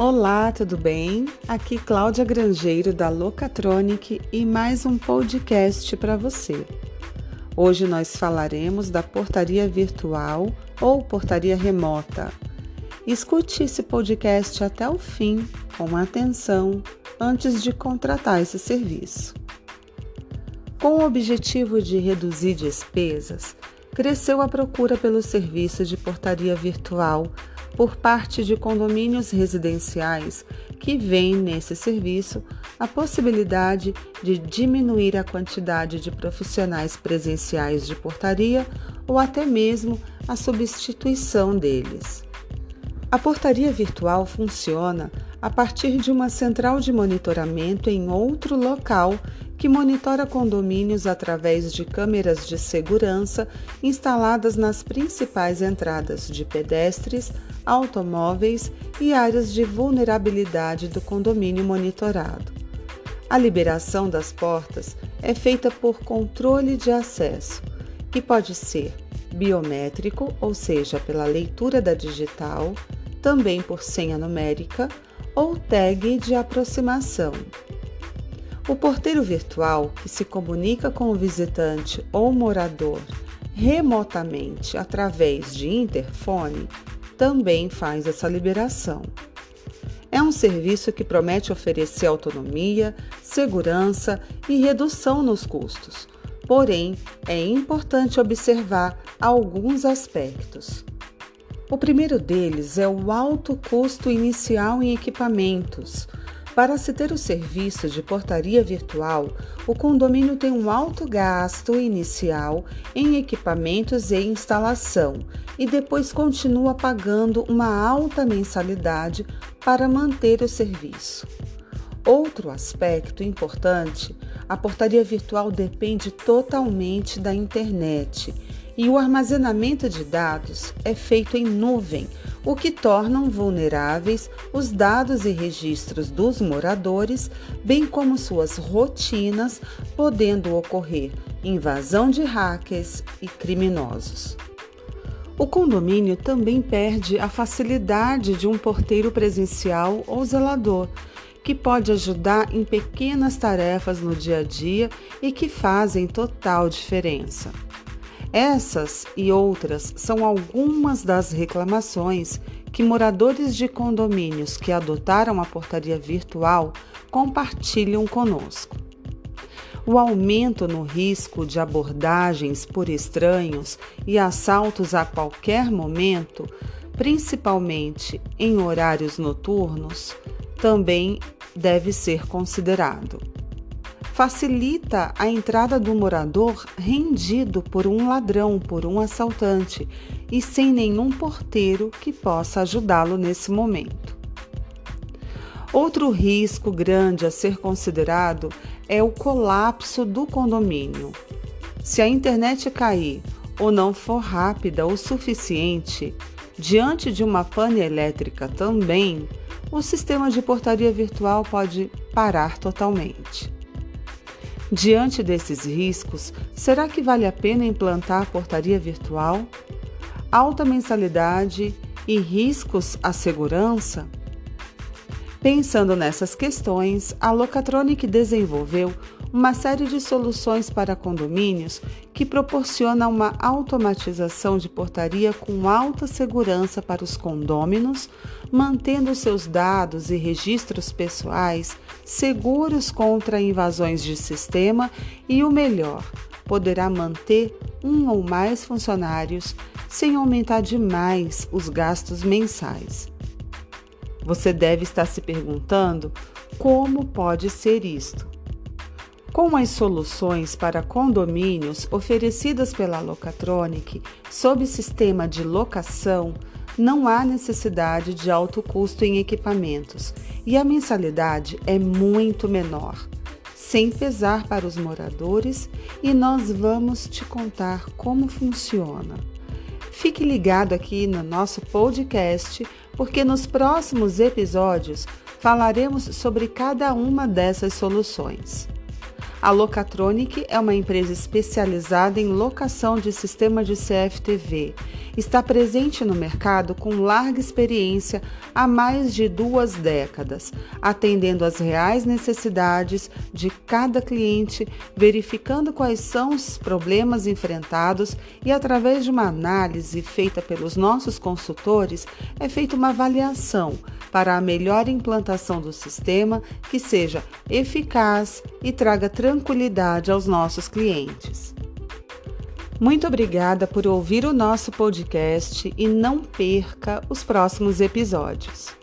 Olá, tudo bem? Aqui Cláudia Grangeiro da Locatronic e mais um podcast para você. Hoje nós falaremos da portaria virtual ou portaria remota. Escute esse podcast até o fim com atenção antes de contratar esse serviço. Com o objetivo de reduzir despesas, cresceu a procura pelo serviço de portaria virtual por parte de condomínios residenciais que veem nesse serviço a possibilidade de diminuir a quantidade de profissionais presenciais de portaria ou até mesmo a substituição deles. A portaria virtual funciona a partir de uma central de monitoramento em outro local que monitora condomínios através de câmeras de segurança instaladas nas principais entradas de pedestres, automóveis e áreas de vulnerabilidade do condomínio monitorado. A liberação das portas é feita por controle de acesso, que pode ser biométrico, ou seja, pela leitura da digital, também por senha numérica ou tag de aproximação. O porteiro virtual, que se comunica com o visitante ou morador remotamente através de interfone, também faz essa liberação. É um serviço que promete oferecer autonomia, segurança e redução nos custos. Porém, é importante observar alguns aspectos. O primeiro deles é o alto custo inicial em equipamentos para se ter o serviço de portaria virtual, o condomínio tem um alto gasto inicial em equipamentos e instalação e depois continua pagando uma alta mensalidade para manter o serviço. Outro aspecto importante, a portaria virtual depende totalmente da internet e o armazenamento de dados é feito em nuvem o que tornam vulneráveis os dados e registros dos moradores, bem como suas rotinas, podendo ocorrer invasão de hackers e criminosos. O condomínio também perde a facilidade de um porteiro presencial ou zelador, que pode ajudar em pequenas tarefas no dia a dia e que fazem total diferença. Essas e outras são algumas das reclamações que moradores de condomínios que adotaram a portaria virtual compartilham conosco. O aumento no risco de abordagens por estranhos e assaltos a qualquer momento, principalmente em horários noturnos, também deve ser considerado facilita a entrada do morador rendido por um ladrão, por um assaltante e sem nenhum porteiro que possa ajudá-lo nesse momento. Outro risco grande a ser considerado é o colapso do condomínio. Se a internet cair ou não for rápida o suficiente, diante de uma pane elétrica também, o sistema de portaria virtual pode parar totalmente. Diante desses riscos, será que vale a pena implantar portaria virtual? Alta mensalidade e riscos à segurança? Pensando nessas questões, a Locatronic desenvolveu uma série de soluções para condomínios que proporciona uma automatização de portaria com alta segurança para os condôminos, mantendo seus dados e registros pessoais seguros contra invasões de sistema e o melhor, poderá manter um ou mais funcionários sem aumentar demais os gastos mensais. Você deve estar se perguntando como pode ser isto. Com as soluções para condomínios oferecidas pela Locatronic sob sistema de locação, não há necessidade de alto custo em equipamentos e a mensalidade é muito menor, sem pesar para os moradores, e nós vamos te contar como funciona. Fique ligado aqui no nosso podcast, porque nos próximos episódios falaremos sobre cada uma dessas soluções. A Locatronic é uma empresa especializada em locação de sistema de CFTV. Está presente no mercado com larga experiência há mais de duas décadas, atendendo às reais necessidades de cada cliente, verificando quais são os problemas enfrentados e, através de uma análise feita pelos nossos consultores, é feita uma avaliação para a melhor implantação do sistema que seja eficaz e traga tranquilidade aos nossos clientes. Muito obrigada por ouvir o nosso podcast e não perca os próximos episódios.